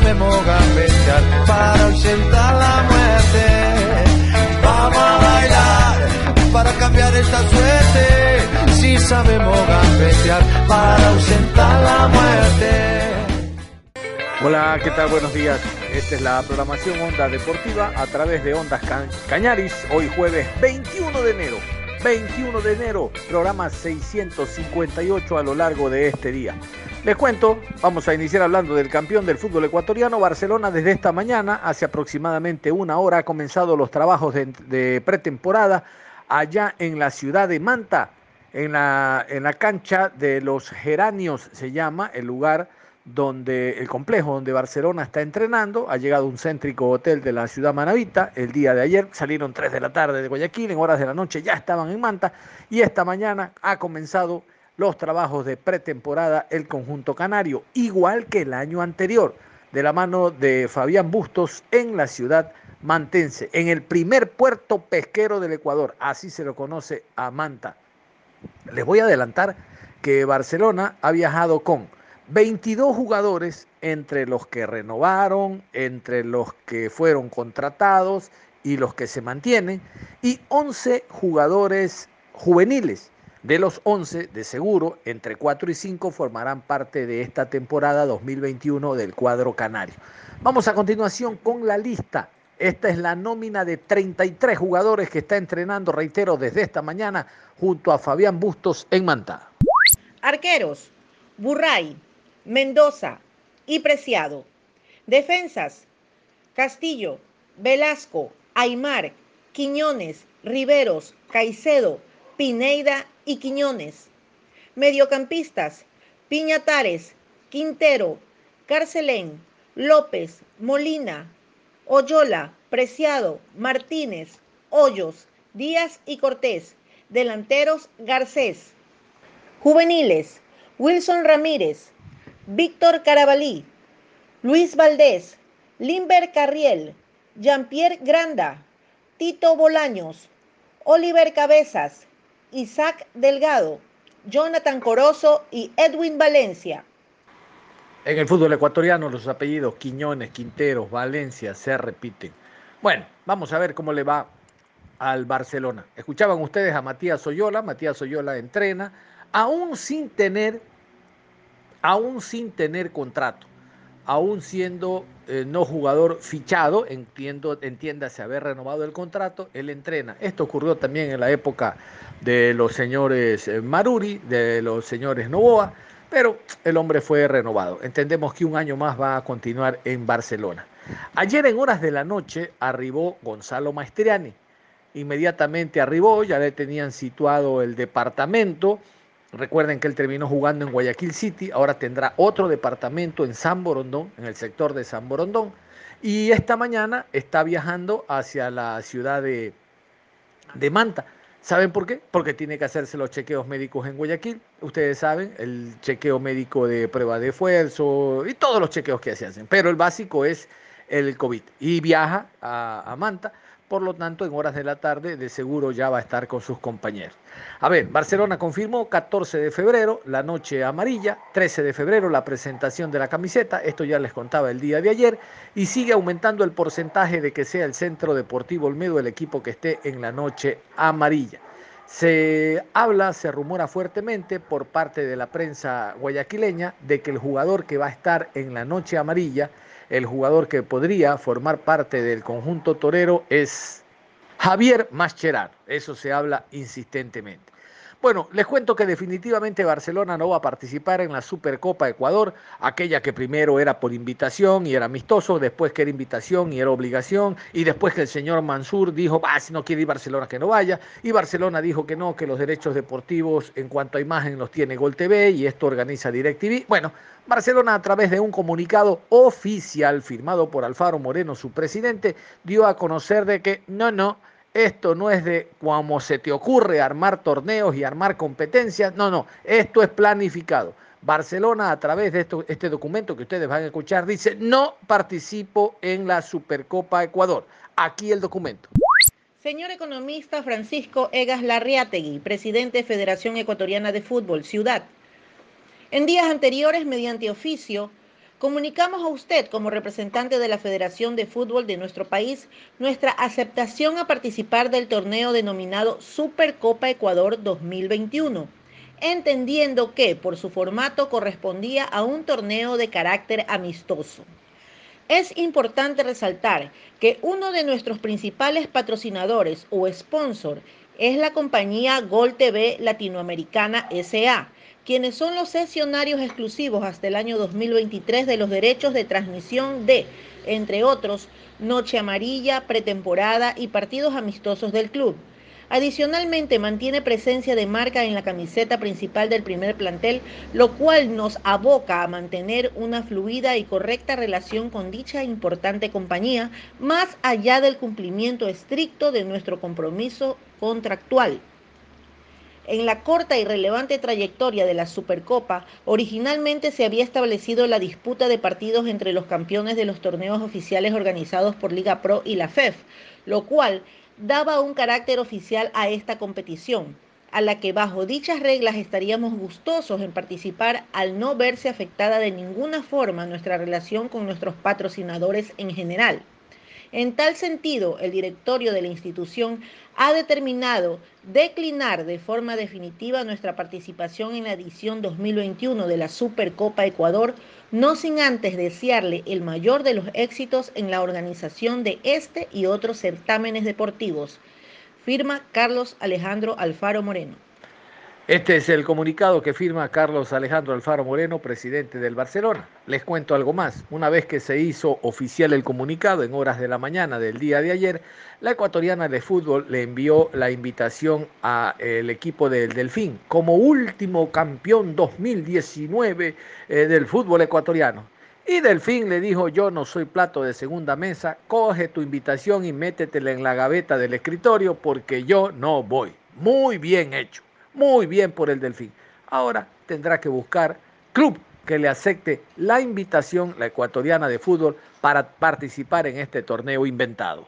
Sabemos gambetear para ausentar la muerte. Vamos a bailar para cambiar esta suerte. Si sabemos gambetear para ausentar la muerte. Hola, ¿qué tal? Buenos días. Esta es la programación Onda Deportiva a través de Ondas Cañaris, hoy jueves 21 de enero. 21 de enero, programa 658 a lo largo de este día. Les cuento, vamos a iniciar hablando del campeón del fútbol ecuatoriano, Barcelona, desde esta mañana, hace aproximadamente una hora, ha comenzado los trabajos de, pretemporada allá en la ciudad de Manta, en la, en la cancha de los Geranios se llama el lugar donde el complejo donde Barcelona está entrenando, ha llegado un céntrico hotel de la ciudad manavita el día de ayer, salieron 3 de la tarde de Guayaquil, en horas de la noche ya estaban en Manta y esta mañana ha comenzado los trabajos de pretemporada el conjunto canario, igual que el año anterior, de la mano de Fabián Bustos en la ciudad mantense, en el primer puerto pesquero del Ecuador, así se lo conoce a Manta. Les voy a adelantar que Barcelona ha viajado con 22 jugadores entre los que renovaron, entre los que fueron contratados y los que se mantienen, y 11 jugadores juveniles de los 11, de seguro, entre 4 y 5 formarán parte de esta temporada 2021 del cuadro canario. Vamos a continuación con la lista. Esta es la nómina de 33 jugadores que está entrenando, reitero, desde esta mañana junto a Fabián Bustos en Manta. Arqueros, Burray, Mendoza y Preciado. Defensas, Castillo, Velasco, Aymar, Quiñones, Riveros, Caicedo, Pineida y Quiñones. Mediocampistas, Piñatares, Quintero, Carcelén, López, Molina, Oyola, Preciado, Martínez, Hoyos, Díaz y Cortés. Delanteros, Garcés. Juveniles, Wilson Ramírez, Víctor Carabalí, Luis Valdés, Limber Carriel, Jean-Pierre Granda, Tito Bolaños, Oliver Cabezas, Isaac Delgado, Jonathan Corozo y Edwin Valencia. En el fútbol ecuatoriano los apellidos Quiñones, Quinteros, Valencia se repiten. Bueno, vamos a ver cómo le va al Barcelona. Escuchaban ustedes a Matías Oyola, Matías Oyola entrena, aún sin tener, aún sin tener contrato, aún siendo eh, no jugador fichado, entiendo, entiéndase haber renovado el contrato, él entrena. Esto ocurrió también en la época de los señores eh, Maruri, de los señores Novoa, pero el hombre fue renovado. Entendemos que un año más va a continuar en Barcelona. Ayer en horas de la noche arribó Gonzalo Maestriani. Inmediatamente arribó, ya le tenían situado el departamento. Recuerden que él terminó jugando en Guayaquil City, ahora tendrá otro departamento en San Borondón, en el sector de San Borondón. Y esta mañana está viajando hacia la ciudad de, de Manta. ¿Saben por qué? Porque tiene que hacerse los chequeos médicos en Guayaquil. Ustedes saben, el chequeo médico de prueba de esfuerzo y todos los chequeos que se hacen. Pero el básico es el COVID. Y viaja a, a Manta por lo tanto en horas de la tarde de seguro ya va a estar con sus compañeros. A ver, Barcelona confirmó 14 de febrero la noche amarilla, 13 de febrero la presentación de la camiseta, esto ya les contaba el día de ayer, y sigue aumentando el porcentaje de que sea el Centro Deportivo Olmedo el equipo que esté en la noche amarilla. Se habla, se rumora fuertemente por parte de la prensa guayaquileña de que el jugador que va a estar en la noche amarilla el jugador que podría formar parte del conjunto torero es Javier Mascherano. Eso se habla insistentemente. Bueno, les cuento que definitivamente Barcelona no va a participar en la Supercopa Ecuador, aquella que primero era por invitación y era amistoso, después que era invitación y era obligación, y después que el señor Mansur dijo, si no quiere ir Barcelona que no vaya, y Barcelona dijo que no, que los derechos deportivos en cuanto a imagen los tiene Gol TV y esto organiza DirecTV. Bueno, Barcelona a través de un comunicado oficial firmado por Alfaro Moreno, su presidente, dio a conocer de que no, no, esto no es de como se te ocurre armar torneos y armar competencias. No, no, esto es planificado. Barcelona, a través de este documento que ustedes van a escuchar, dice, no participo en la Supercopa Ecuador. Aquí el documento. Señor economista Francisco Egas Larriategui, presidente de Federación Ecuatoriana de Fútbol, Ciudad. En días anteriores, mediante oficio, Comunicamos a usted, como representante de la Federación de Fútbol de nuestro país, nuestra aceptación a participar del torneo denominado Supercopa Ecuador 2021, entendiendo que por su formato correspondía a un torneo de carácter amistoso. Es importante resaltar que uno de nuestros principales patrocinadores o sponsor es la compañía Gol TV Latinoamericana SA, quienes son los sesionarios exclusivos hasta el año 2023 de los derechos de transmisión de, entre otros, Noche Amarilla, pretemporada y partidos amistosos del club. Adicionalmente, mantiene presencia de marca en la camiseta principal del primer plantel, lo cual nos aboca a mantener una fluida y correcta relación con dicha importante compañía, más allá del cumplimiento estricto de nuestro compromiso contractual. En la corta y relevante trayectoria de la Supercopa, originalmente se había establecido la disputa de partidos entre los campeones de los torneos oficiales organizados por Liga Pro y la FEF, lo cual daba un carácter oficial a esta competición, a la que bajo dichas reglas estaríamos gustosos en participar al no verse afectada de ninguna forma nuestra relación con nuestros patrocinadores en general. En tal sentido, el directorio de la institución ha determinado declinar de forma definitiva nuestra participación en la edición 2021 de la Supercopa Ecuador, no sin antes desearle el mayor de los éxitos en la organización de este y otros certámenes deportivos. Firma Carlos Alejandro Alfaro Moreno. Este es el comunicado que firma Carlos Alejandro Alfaro Moreno, presidente del Barcelona. Les cuento algo más. Una vez que se hizo oficial el comunicado en horas de la mañana del día de ayer, la ecuatoriana de fútbol le envió la invitación al equipo del Delfín como último campeón 2019 eh, del fútbol ecuatoriano. Y Delfín le dijo, yo no soy plato de segunda mesa, coge tu invitación y métetela en la gaveta del escritorio porque yo no voy. Muy bien hecho. Muy bien por el Delfín. Ahora tendrá que buscar club que le acepte la invitación, la ecuatoriana de fútbol, para participar en este torneo inventado.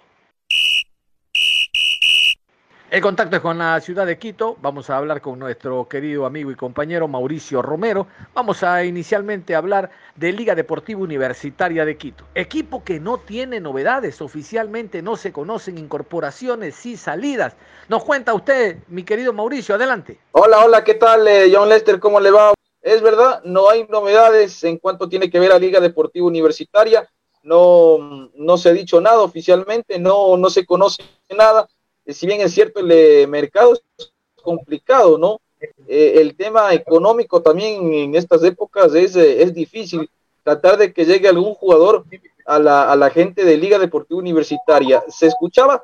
El contacto es con la ciudad de Quito. Vamos a hablar con nuestro querido amigo y compañero Mauricio Romero. Vamos a inicialmente hablar de Liga Deportiva Universitaria de Quito. Equipo que no tiene novedades. Oficialmente no se conocen incorporaciones y salidas. Nos cuenta usted, mi querido Mauricio. Adelante. Hola, hola, ¿qué tal, eh, John Lester? ¿Cómo le va? Es verdad, no hay novedades en cuanto tiene que ver a Liga Deportiva Universitaria. No, no se ha dicho nada oficialmente, no, no se conoce nada si bien es cierto, el eh, mercado es complicado, ¿no? Eh, el tema económico también en estas épocas es, es difícil. Tratar de que llegue algún jugador a la, a la gente de Liga Deportiva Universitaria. Se escuchaba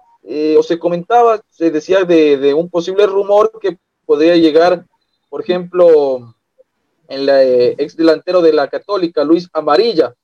o se comentaba, se decía de, de, un posible rumor que podría llegar, por ejemplo, el ex delantero de la Católica, Luis Amarilla,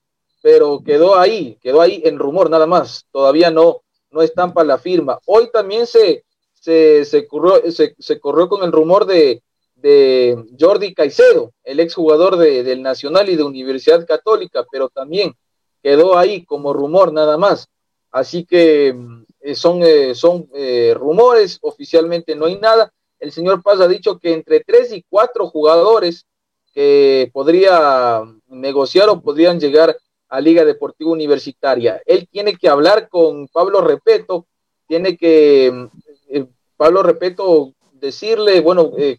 pero quedó ahí, quedó ahí en rumor nada más. Todavía no, no estampa la firma. Hoy también se, se, se, corrió, se, corrió con el rumor de, de Jordi Caicedo, el exjugador de, del Nacional y de Universidad Católica, pero también quedó ahí como rumor nada más. Así que eh, son, eh, son eh, rumores, oficialmente no hay nada. El señor Paz ha dicho que entre tres y cuatro jugadores que podría negociar o podrían llegar a Liga Deportiva Universitaria. Él tiene que hablar con Pablo Repeto, tiene que mm, eh, Pablo Repeto decirle, bueno, eh,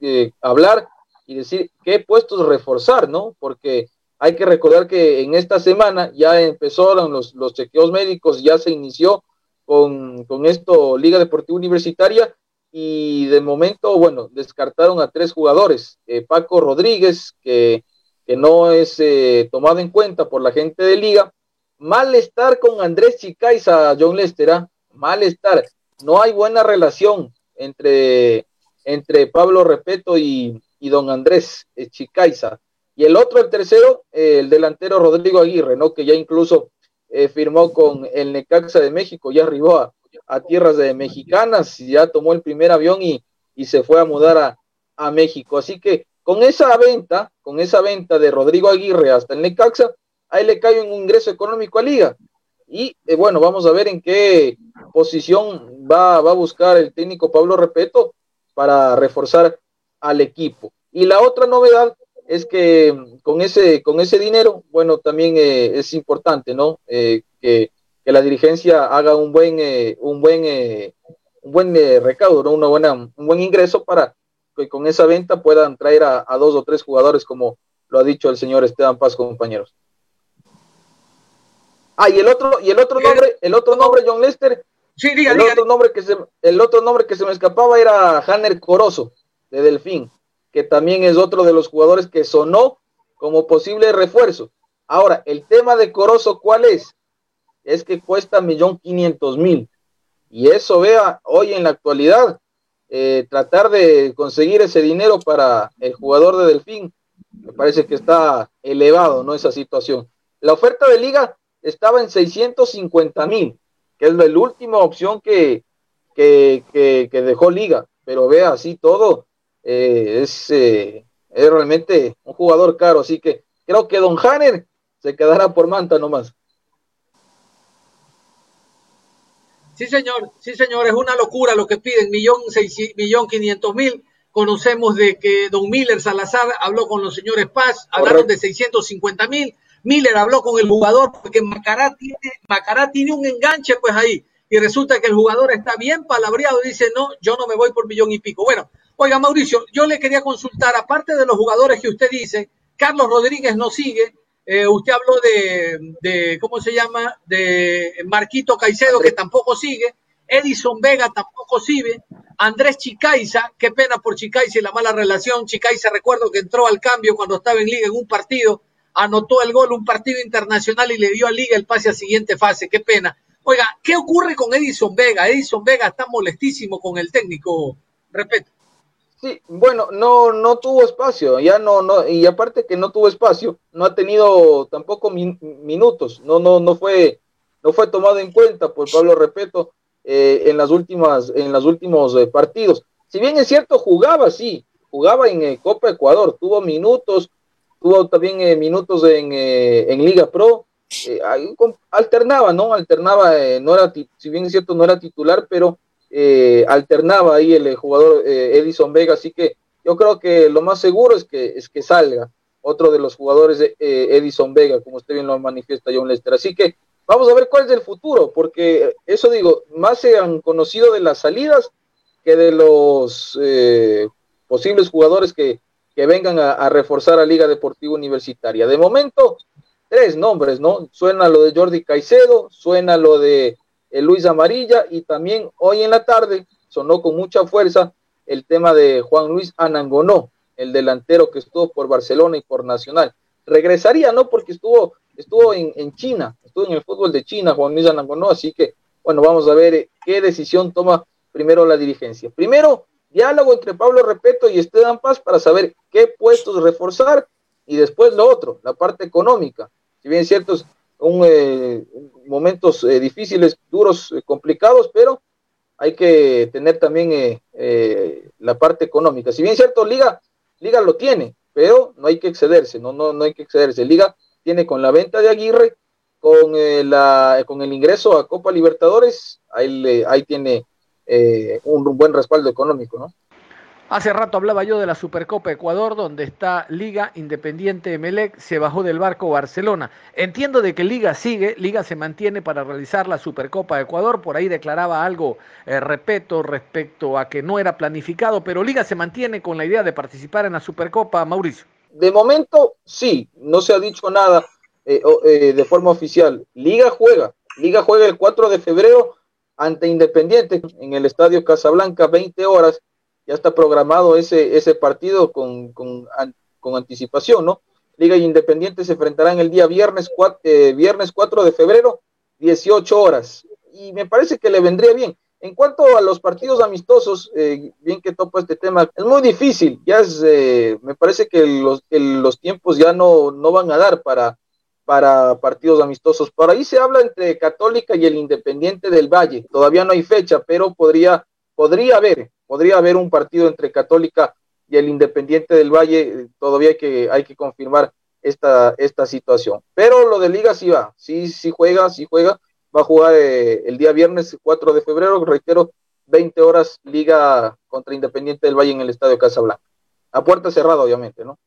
eh, hablar y decir qué puestos reforzar, ¿no? Porque hay que recordar que en esta semana ya empezaron los, los chequeos médicos, ya se inició con, con esto Liga Deportiva Universitaria y de momento, bueno, descartaron a tres jugadores. Eh, Paco Rodríguez, que, que no es eh, tomado en cuenta por la gente de liga. Malestar con Andrés Chicaiza, John Lester, ¿ah? malestar. No hay buena relación entre, entre Pablo Repeto y, y don Andrés eh, Chicaiza. Y el otro, el tercero, el delantero Rodrigo Aguirre, ¿no? Que ya incluso firmó con el Necaxa de México, ya arribó a, a tierras de mexicanas, ya tomó el primer avión y, y se fue a mudar a, a, México. Así que con esa venta, con esa venta de Rodrigo Aguirre hasta el Necaxa, ahí le cae un ingreso económico a Liga. Y eh, bueno, vamos a ver en qué posición va, a buscar el técnico Pablo Repeto para reforzar al equipo. Y la otra novedad es que con ese, con ese dinero, bueno, también eh, es importante, ¿no? Eh, que la dirigencia haga un buen, un buen, un buen recaudo, Una buena, un buen ingreso para que con esa venta puedan traer a, dos o tres jugadores, como lo ha dicho el señor Esteban Paz, compañeros. Ah, y el otro, y el otro nombre, el otro nombre, John Lester, sí, diga, el otro nombre que se, el otro nombre que se me escapaba era Hanner Corozo, de Delfín, que también es otro de los jugadores que sonó como posible refuerzo. Ahora, el tema de Corozo, ¿cuál es? es que cuesta millón quinientos mil. Y eso, vea, hoy en la actualidad, eh, tratar de conseguir ese dinero para el jugador de Delfín, me parece que está elevado, ¿no? Esa situación. La oferta de liga estaba en 650 mil, que es la última opción que, que, que, dejó liga. Pero vea, así todo, eh, es, eh, es realmente un jugador caro. Así que creo que Don Hanner se quedará por manta nomás. Sí, señor, sí, señor, es una locura lo que piden, millón, seis, millón quinientos mil. Conocemos de que don Miller Salazar habló con los señores Paz, hablaron de 650 mil. Miller habló con el jugador porque Macará tiene, Macará tiene un enganche pues ahí. Y resulta que el jugador está bien palabreado y dice, no, yo no me voy por millón y pico. Bueno, oiga Mauricio, yo le quería consultar, aparte de los jugadores que usted dice, Carlos Rodríguez no sigue, eh, usted habló de, ¿cómo se llama? De Marquito Caicedo, que tampoco sigue. Edison Vega tampoco sigue. Andrés Chicaiza, qué pena por Chicaiza y la mala relación. Chicaiza, recuerdo que entró al cambio cuando estaba en Liga en un partido, anotó el gol, un partido internacional y le dio a Liga el pase a siguiente fase. Qué pena. Oiga, ¿qué ocurre con Edison Vega? Edison Vega está molestísimo con el técnico. Respeto. Sí, bueno, no, no tuvo espacio, ya no, no, y aparte que no tuvo espacio, no ha tenido tampoco minutos, no, no, no fue, no fue tomado en cuenta por Pablo Repeto eh, en las últimas, en los últimos eh, partidos. Si bien es cierto, jugaba, sí, jugaba en eh, Copa Ecuador, tuvo minutos, tuvo también minutos en, en, Liga Pro, alternaba, ¿no? Alternaba, no era, si bien es cierto, no era titular, pero eh, alternaba ahí el, jugador eh, Edison Vega, así que yo creo que lo más seguro es que, es que salga otro de los jugadores de eh, Edison Vega, como usted bien lo manifiesta John Lester. Así que vamos a ver cuál es el futuro, porque eso digo, más se han conocido de las salidas que de los posibles jugadores que, que vengan a, a, reforzar a Liga Deportiva Universitaria. De momento, tres nombres, ¿no? Suena lo de Jordi Caicedo, suena lo de el Luis Amarilla y también hoy en la tarde sonó con mucha fuerza el tema de Juan Luis Anangonó, el delantero que estuvo por Barcelona y por Nacional. Regresaría, ¿no? Porque estuvo, estuvo en, en China, estuvo en el fútbol de China, Juan Luis Anangonó, así que, bueno, vamos a ver eh, qué decisión toma primero la dirigencia. Primero, diálogo entre Pablo Repeto y Esteban Paz para saber qué puestos reforzar y después lo otro, la parte económica. Si bien es cierto, un, eh, momentos eh, difíciles, duros, eh, complicados, pero hay que tener también la parte económica. Si bien cierto, Liga, Liga lo tiene, pero no hay que excederse, no, no, no hay que excederse. Liga tiene con la venta de Aguirre, con, la, con el ingreso a Copa Libertadores, ahí, ahí tiene un, un buen respaldo económico, ¿no? Hace rato hablaba yo de la Supercopa Ecuador, donde está Liga Independiente Emelec, se bajó del barco Barcelona. Entiendo de que Liga sigue, Liga se mantiene para realizar la Supercopa Ecuador, por ahí declaraba algo, eh, respeto respecto a que no era planificado, pero Liga se mantiene con la idea de participar en la Supercopa, Mauricio. De momento, sí, no se ha dicho nada eh, eh, de forma oficial. Liga juega, Liga juega el 4 de febrero ante Independiente en el Estadio Casablanca, 20 horas. Ya está programado ese, ese partido con, con, con anticipación, ¿no? Liga Independiente se enfrentarán el día viernes 4, eh, viernes 4 de febrero, 18 horas. Y me parece que le vendría bien. En cuanto a los partidos amistosos, eh, bien que topo este tema, es muy difícil. Ya es, eh, me parece que los, los tiempos ya no, no van a dar para, para partidos amistosos. Por ahí se habla entre Católica y el Independiente del Valle. Todavía no hay fecha, pero podría, podría haber, podría haber un partido entre Católica y el Independiente del Valle. Todavía hay que, hay que confirmar esta, esta situación. Pero lo de Liga sí va, sí, sí juega, sí juega va a jugar eh, el día viernes 4 de febrero, reitero, 20 horas Liga contra Independiente del Valle en el Estadio Casablanca. A puerta cerrada, obviamente, ¿no?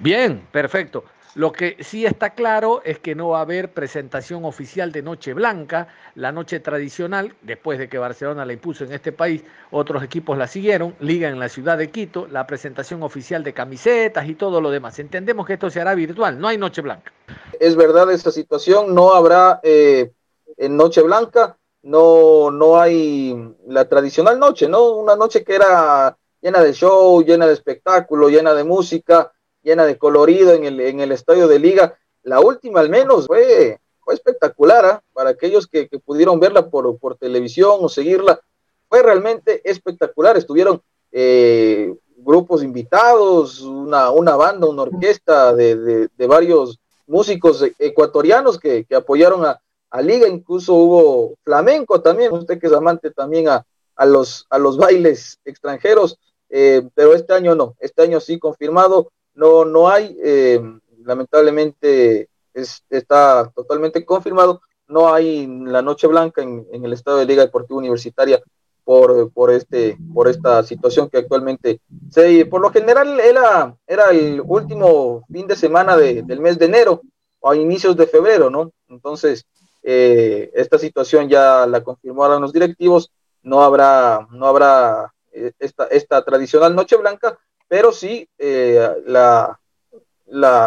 Bien, perfecto. Lo que sí está claro es que no va a haber presentación oficial de Noche Blanca, la noche tradicional, después de que Barcelona la impuso en este país, otros equipos la siguieron, Liga en la ciudad de Quito, la presentación oficial de camisetas y todo lo demás. Entendemos que esto se hará virtual, no hay Noche Blanca. Es verdad esta situación, no habrá eh, en Noche Blanca, no, no hay la tradicional noche, ¿no? Una noche que era llena de show, llena de espectáculo, llena de música llena de colorido en el, en el estadio de liga. La última al menos fue, fue espectacular ¿ah? para aquellos que, pudieron verla por, por televisión o seguirla. Fue realmente espectacular. Estuvieron eh, grupos invitados, una, una banda, una orquesta de, de, varios músicos ecuatorianos que, que apoyaron a, a, Liga, incluso hubo flamenco también, usted que es amante también a, a, los, a los bailes extranjeros, eh, pero este año no, este año sí confirmado, no, no hay, eh, lamentablemente está totalmente confirmado, no hay la noche blanca en, el estado de Liga Deportiva Universitaria por, por, este, por esta situación que actualmente se, por lo general era, era el último fin de semana del mes de enero o a inicios de febrero, ¿no? Entonces, eh, esta situación ya la confirmaron los directivos, no habrá, no habrá eh, esta, esta tradicional noche blanca, pero sí eh, la,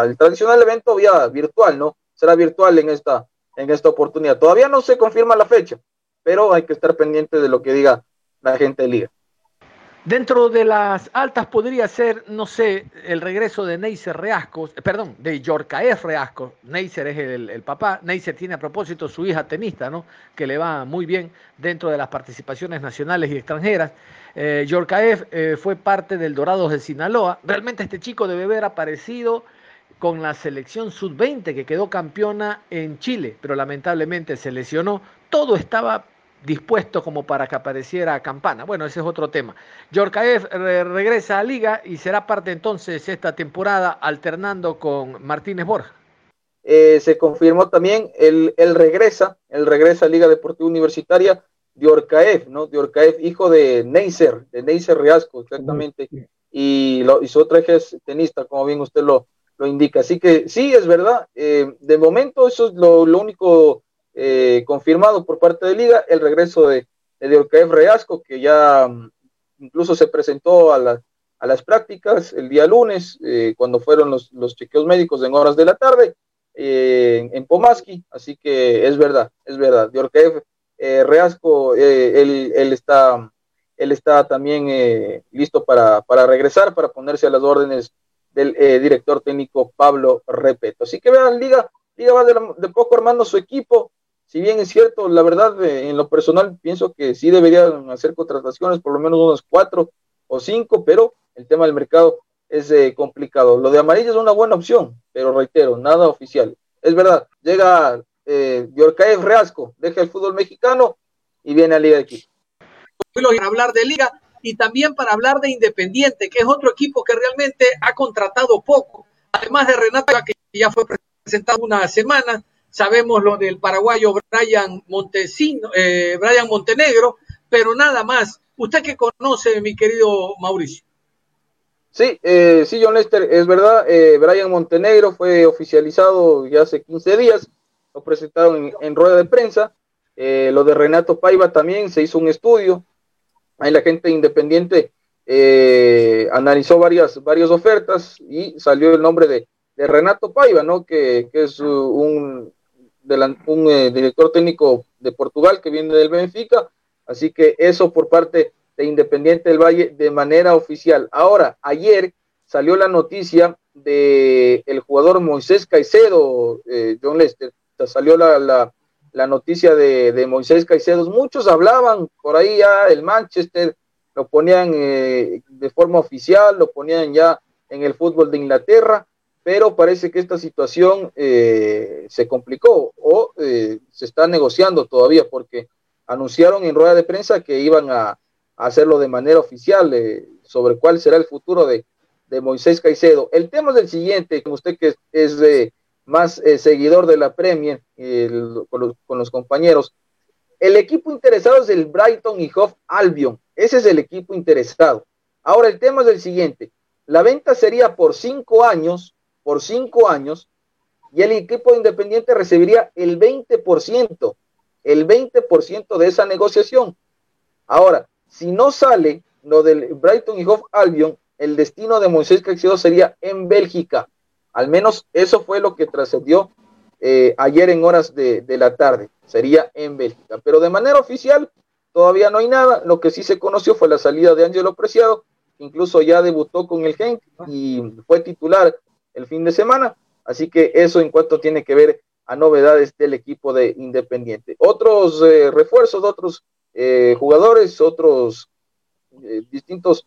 el tradicional evento vía virtual, ¿no? Será virtual en esta, en esta oportunidad. Todavía no se confirma la fecha, pero hay que estar pendiente de lo que diga la gente de Liga. Dentro de las altas podría ser, no sé, el regreso de Neisser Reasco, eh, perdón, de Yorcaef Reasco. Neisser es el, el, papá. Neisser tiene a propósito su hija tenista, ¿no? Que le va muy bien dentro de las participaciones nacionales y extranjeras. Eh, eh, fue parte del Dorados de Sinaloa. Realmente este chico debe haber aparecido con la selección sub-20 que quedó campeona en Chile, pero lamentablemente se lesionó. Todo estaba dispuesto como para que apareciera Campana. Bueno, ese es otro tema. Yorkaev regresa a Liga y será parte entonces esta temporada alternando con Martínez Borja. Eh, se confirmó también el, el, regresa, el regresa a Liga Deportiva Universitaria de ¿no? De hijo de Neisser, de Neisser Riasco, exactamente, y, lo, y su eje es tenista, como bien usted lo, lo indica. Así que sí, es verdad, eh, de momento eso es lo, lo único eh, confirmado por parte de Liga el regreso de, de Orcaev Reasco, que ya mm, incluso se presentó a, a, las prácticas el día lunes, eh, cuando fueron los, los, chequeos médicos en horas de la tarde en, Pomaski, así que es verdad, es verdad. De Orcaev Reasco, él, él, está, él está también listo para, para regresar, para ponerse a las órdenes del director técnico Pablo Repeto. Así que vean, Liga, Liga va de, poco armando su equipo, si bien es cierto, la verdad, eh, en lo personal pienso que sí deberían hacer contrataciones, por lo menos unos cuatro o cinco, pero el tema del mercado es eh, complicado. Lo de amarillo es una buena opción, pero reitero, nada oficial. Es verdad, llega eh, Yorcaev Reasco, deja el fútbol mexicano y viene a Liga de Quito. Para hablar de Liga y también para hablar de Independiente, que es otro equipo que realmente ha contratado poco, además de Renato, que ya fue presentado una semana, sabemos lo del paraguayo Brian Montesino, eh, Brian Montenegro, pero nada más. ¿Usted qué conoce, mi querido Mauricio? Sí, eh, sí, John Lester, es verdad, eh, Brian Montenegro fue oficializado ya hace 15 días, lo presentaron en, rueda de prensa, eh, lo de Renato Paiva también se hizo un estudio, ahí la gente independiente analizó varias, varias ofertas y salió el nombre de, de Renato Paiva, ¿no? Que, que es un, un eh, director técnico de Portugal que viene del Benfica, así que eso por parte de Independiente del Valle de manera oficial. Ahora, ayer salió la noticia de el jugador Moisés Caicedo, eh, John Lester, salió la, la, noticia de, de, Moisés Caicedo, muchos hablaban por ahí ya el Manchester, lo ponían eh, de forma oficial, lo ponían ya en el fútbol de Inglaterra, pero parece que esta situación eh, se complicó o eh, se está negociando todavía porque anunciaron en rueda de prensa que iban a, hacerlo de manera oficial sobre cuál será el futuro de, de, Moisés Caicedo. El tema es el siguiente, usted que es, es más eh, seguidor de la Premier el, con, los, con, los, compañeros, el equipo interesado es el Brighton y Hove Albion, ese es el equipo interesado. Ahora el tema es el siguiente, la venta sería por cinco años por cinco años y el equipo independiente recibiría el 20%, el 20% de esa negociación. Ahora, si no sale lo del Brighton y Hove Albion, el destino de Moisés Caicedo sería en Bélgica. Al menos eso fue lo que trascendió eh, ayer en horas de, la tarde. Sería en Bélgica. Pero de manera oficial todavía no hay nada. Lo que sí se conoció fue la salida de Ángelo Preciado. Incluso ya debutó con el Genk y fue titular el fin de semana. Así que eso en cuanto tiene que ver a novedades del equipo de Independiente. Otros eh, refuerzos, otros eh, jugadores, otros eh, distintos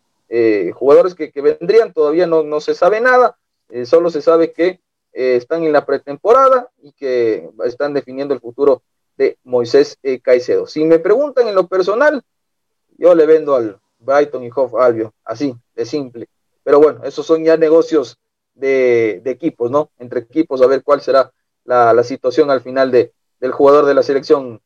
jugadores que, vendrían, todavía no, se sabe nada, eh, solo se sabe que están en la pretemporada y que están definiendo el futuro de Moisés Caicedo. Si me preguntan en lo personal, yo le vendo al Brighton y Hoff Albion, así, de simple. Pero bueno, esos son ya negocios de, equipos, ¿no? Entre equipos, a ver cuál será la, situación al final de, del jugador de la selección.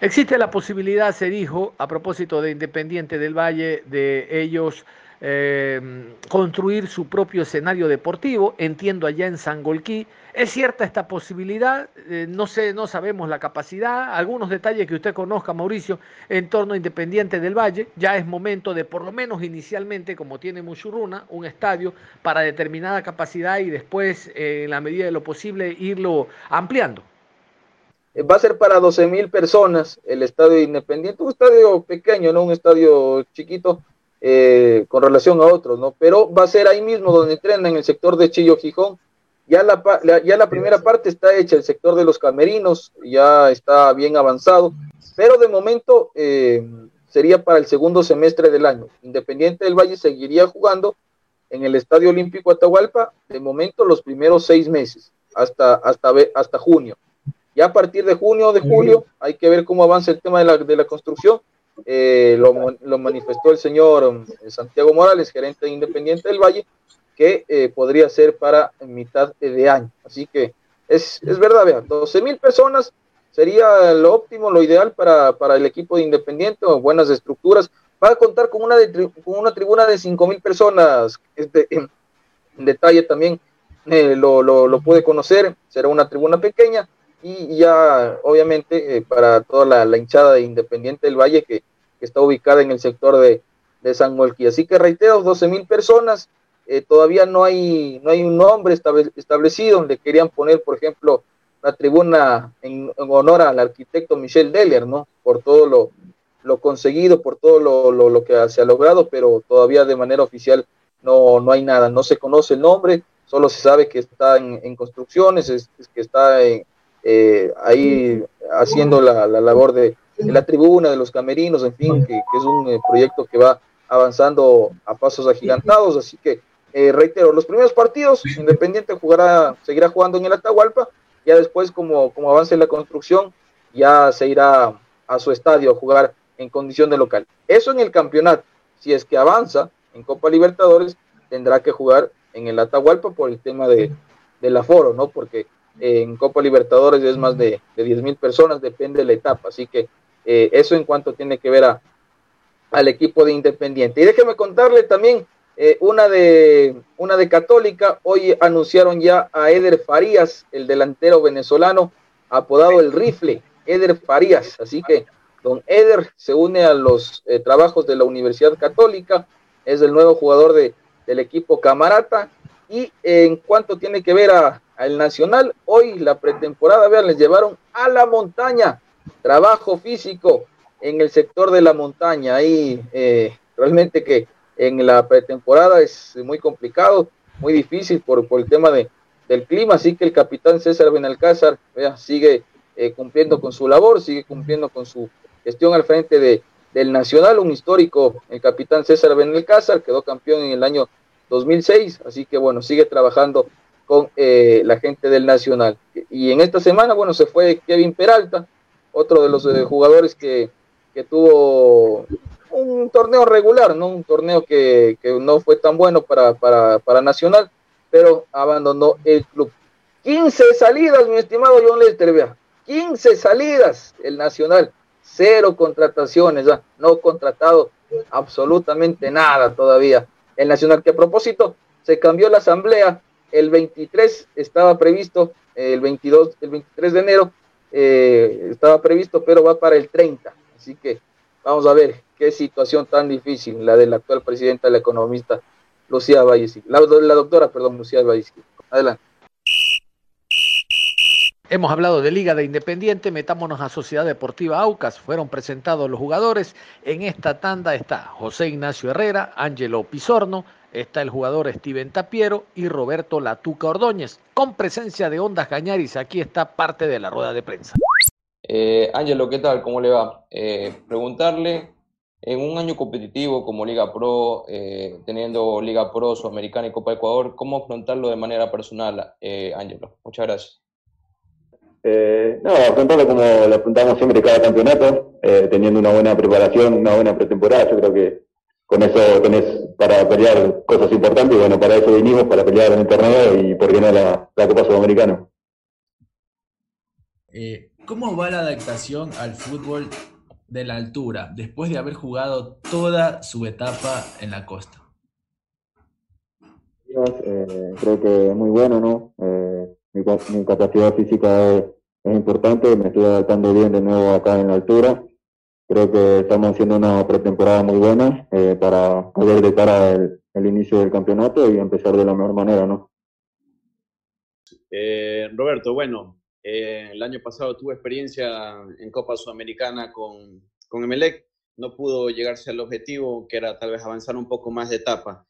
Existe la posibilidad, se dijo, a propósito de Independiente del Valle, de ellos eh, construir su propio escenario deportivo, entiendo allá en Sangolquí. ¿Es cierta esta posibilidad? Eh, no sé, no sabemos la capacidad. Algunos detalles que usted conozca, Mauricio, en torno a Independiente del Valle. Ya es momento de, por lo menos inicialmente, como tiene Muchurruna, un estadio para determinada capacidad y después, eh, en la medida de lo posible, irlo ampliando. Va a ser para 12 mil personas el estadio Independiente, un estadio pequeño, no un estadio chiquito, eh, con relación a otros, ¿no? Pero va a ser ahí mismo donde entrenan en el sector de Chillo Gijón. Ya la, la, ya la primera parte está hecha, el sector de los camerinos ya está bien avanzado, pero de momento eh, sería para el segundo semestre del año. Independiente del Valle seguiría jugando en el Estadio Olímpico Atahualpa, de momento los primeros seis meses, hasta, hasta, hasta junio. Ya a partir de junio o de julio hay que ver cómo avanza el tema de la, de la construcción eh, lo, manifestó el señor eh, Santiago Morales, gerente Independiente del Valle, que eh, podría ser para mitad de año. Así que es, es verdad, vean, 12 mil personas sería lo óptimo, lo ideal para, para el equipo de Independiente, buenas estructuras. Va a contar con una, con una tribuna de 5 mil personas. Este, en detalle también eh, lo, lo, lo conocer, será una tribuna pequeña y ya obviamente eh, para toda la, la, hinchada de Independiente del Valle que, que, está ubicada en el sector de, de San Molquí. Así que reitero, 12 mil personas, eh, todavía no hay, no hay un nombre establecido donde querían poner, por ejemplo, la tribuna en, en, honor al arquitecto Michel Deller, ¿no? Por todo lo, lo conseguido, por todo lo, lo, lo, que se ha logrado, pero todavía de manera oficial no, no hay nada, no se conoce el nombre, solo se sabe que está en, en construcciones, es, es que está en eh, ahí haciendo la, la labor de, la tribuna, de los camerinos, en fin, que, que es un eh, proyecto que va avanzando a pasos agigantados, así que eh, reitero, los primeros partidos, Independiente jugará, seguirá jugando en el Atahualpa, ya después como, como avance la construcción, ya se irá a su estadio a jugar en condición de local. Eso en el campeonato, si es que avanza en Copa Libertadores, tendrá que jugar en el Atahualpa por el tema de, del aforo, ¿no? Porque en Copa Libertadores es más de, de 10 mil personas, depende de la etapa. Así que eh, eso en cuanto tiene que ver a, al equipo de Independiente. Y déjeme contarle también eh, una, de, una de Católica. Hoy anunciaron ya a Eder Farías, el delantero venezolano, apodado el Rifle, Eder Farías. Así que don Eder se une a los eh, trabajos de la Universidad Católica, es el nuevo jugador de, del equipo Camarata. Y en cuanto tiene que ver a, al Nacional. Hoy la pretemporada, vean, les llevaron a la montaña. Trabajo físico en el sector de la montaña. Ahí eh, realmente que en la pretemporada es muy complicado, muy difícil por, por el tema de, del clima. Así que el capitán César Benalcázar sigue eh, cumpliendo con su labor, sigue cumpliendo con su gestión al frente de, del Nacional, un histórico, el capitán César Benalcázar, quedó campeón en el año 2006, así que bueno, sigue trabajando con eh, la gente del Nacional. Y en esta semana, bueno, se fue Kevin Peralta, otro de los eh, jugadores que, que, tuvo un torneo regular, ¿no? Un torneo que, que no fue tan bueno para, para, para, Nacional, pero abandonó el club. 15 salidas, mi estimado John Lester, vea. 15 salidas el Nacional, cero contrataciones, ¿ya? no contratado absolutamente nada todavía. El Nacional que a propósito se cambió la asamblea el 23 estaba previsto, el 22, el 23 de enero eh, estaba previsto, pero va para el 30. Así que vamos a ver qué situación tan difícil la de la actual presidenta, la economista Lucía Valles, la, doctora, perdón, Lucía Valles. Adelante. Hemos hablado de Liga de Independiente, metámonos a Sociedad Deportiva Aucas. Fueron presentados los jugadores. En esta tanda está José Ignacio Herrera, Ángelo Pizorno, está el jugador Steven Tapiero y Roberto Latuca Ordóñez. Con presencia de Ondas Cañaris, aquí está parte de la rueda de prensa. Eh, Ángelo, ¿qué tal? ¿Cómo le va? Eh, preguntarle, en un año competitivo como Liga Pro, eh, teniendo Liga Pro, Sudamericana y Copa Ecuador, ¿cómo afrontarlo de manera personal, Ángelo? Muchas gracias. no, afrontarlo como lo afrontamos siempre cada campeonato, teniendo una buena preparación, una buena pretemporada. Yo creo que con eso tenés para pelear cosas importantes y bueno, para eso vinimos, para pelear en el torneo y por qué no la, la Copa Sudamericana. Eh, ¿Cómo va la adaptación al fútbol de la altura después de haber jugado toda su etapa en la costa? Eh, creo que es muy bueno, ¿no? Eh, mi, capacidad física es, es importante, me estoy adaptando bien de nuevo acá en la altura Creo que estamos haciendo una pretemporada muy buena eh, para poder de cara el, inicio del campeonato y empezar de la mejor manera, ¿no? Eh, Roberto, bueno, eh, el año pasado tuve experiencia en Copa Sudamericana con, con Emelec, no pudo llegarse al objetivo, que era tal vez avanzar un poco más de etapa.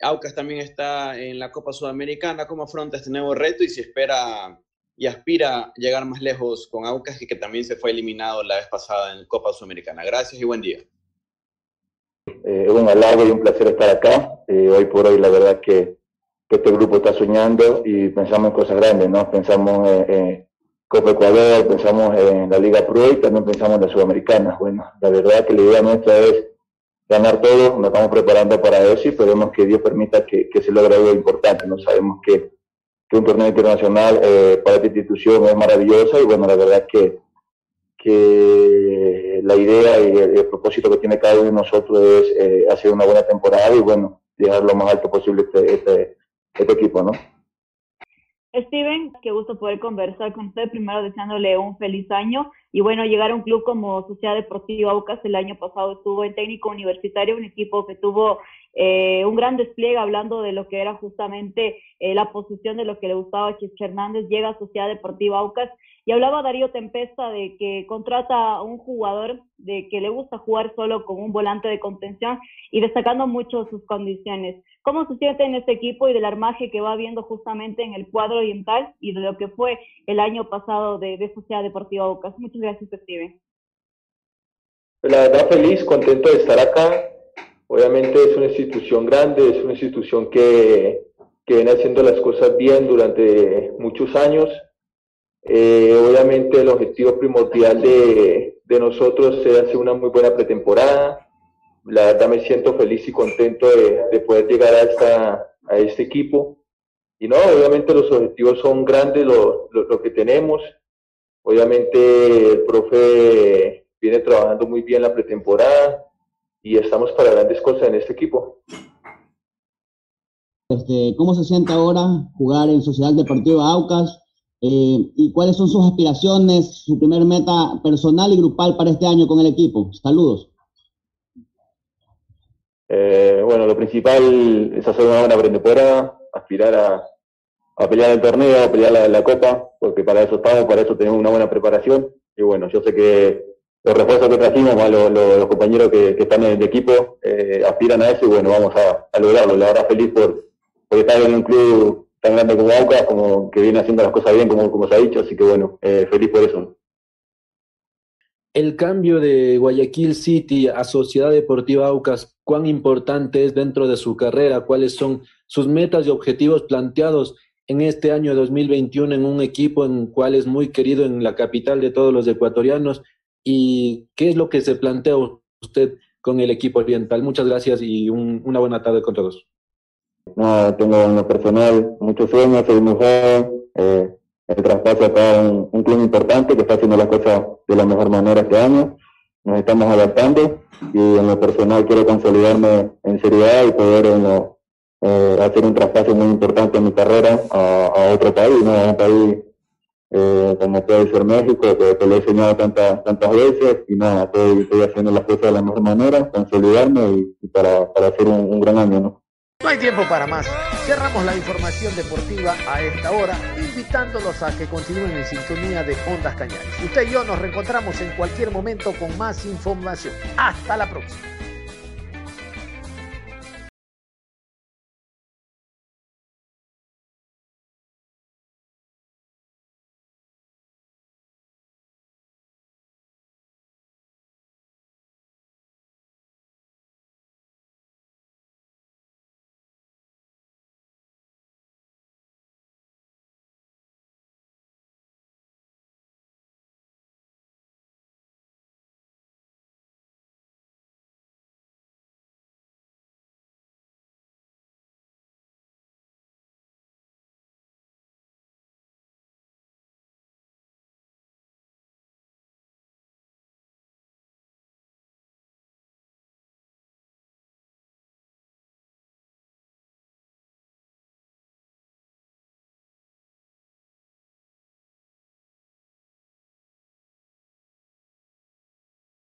Aucas también está en la Copa Sudamericana, ¿cómo afronta este nuevo reto y si espera y aspira a llegar más lejos con Aucas y que también se fue eliminado la vez pasada en Copa Sudamericana. Gracias y buen día. Eh, un halago y un placer estar acá. Eh, hoy por hoy la verdad que, que, este grupo está soñando y pensamos en cosas grandes, ¿no? Pensamos en, Copa Ecuador, pensamos en la Liga Pro y también pensamos en la Sudamericana. Bueno, la verdad que la idea nuestra es ganar todo, nos estamos preparando para eso y esperemos que Dios permita que, que se logre algo importante. No sabemos que un torneo internacional eh, para esta institución es maravillosa y bueno, la verdad que, que la idea y el, propósito que tiene cada uno de nosotros es eh, hacer una buena temporada y bueno, llegar lo más alto posible este, este, este equipo, ¿no? Steven, qué gusto poder conversar con usted. Primero deseándole un feliz año y bueno, llegar a un club como Sociedad Deportiva Aucas el año pasado estuvo en técnico universitario, un equipo que tuvo eh, un gran despliegue hablando de lo que era justamente eh, la posición de lo que le gustaba a Chische Hernández, llega a Sociedad Deportiva Aucas y hablaba Darío Tempesta de que contrata a un jugador de que le gusta jugar solo con un volante de contención y destacando mucho sus condiciones. ¿Cómo se siente en este equipo y del armaje que va viendo justamente en el cuadro oriental y de lo que fue el año pasado de, de Sociedad Deportiva Aucas? Muchas gracias, Steven. La verdad, feliz, contento de estar acá Obviamente es una institución grande, es una institución que, que viene haciendo las cosas bien durante muchos años. Eh, obviamente el objetivo primordial de, de, nosotros es hacer una muy buena pretemporada. La verdad me siento feliz y contento de, de poder llegar a, esta, a este equipo. Y no, obviamente los objetivos son grandes, lo, lo, lo que tenemos. Obviamente el profe viene trabajando muy bien la pretemporada y estamos para grandes cosas en este equipo. Este, ¿Cómo se siente ahora jugar en Sociedad Deportiva Aucas? Eh, ¿Y cuáles son sus aspiraciones, su primer meta personal y grupal para este año con el equipo? Saludos. Eh, bueno, lo principal es hacer una buena pretemporada, aspirar a, pelear el torneo, a pelear la, la, copa, porque para eso estamos, para eso tenemos una buena preparación. Y bueno, yo sé que los refuerzos que trajimos, más los, compañeros que, están en el equipo, eh, aspiran a eso y bueno, vamos a, lograrlo. La verdad feliz por estar en un club tan grande como Aucas, como que viene haciendo las cosas bien, como, como se ha dicho, así que bueno, eh, feliz por eso. El cambio de Guayaquil City a Sociedad Deportiva Aucas, ¿cuán importante es dentro de su carrera? ¿Cuáles son sus metas y objetivos planteados en este año 2021 en un equipo en cual es muy querido en la capital de todos los ecuatorianos? ¿Y qué es lo que se plantea usted con el equipo oriental? Muchas gracias y un, una buena tarde con todos. No, tengo en lo personal muchos sueños, soy muy joven. Eh, el traspaso acá un, un club importante que está haciendo las cosas de la mejor manera este año. Nos estamos adaptando y en lo personal quiero consolidarme en seriedad y poder en lo, eh, hacer un traspaso muy importante en mi carrera a, otro país, ¿no? a un país eh, como puede ser México, que, que lo he enseñado tantas, tantas veces y nada, estoy, haciendo las cosas de la mejor manera, consolidarme y, y para, para hacer un, un gran año. ¿no? No hay tiempo para más. Cerramos la información deportiva a esta hora, invitándolos a que continúen en sintonía de Ondas Cañares. Usted y yo nos reencontramos en cualquier momento con más información. Hasta la próxima.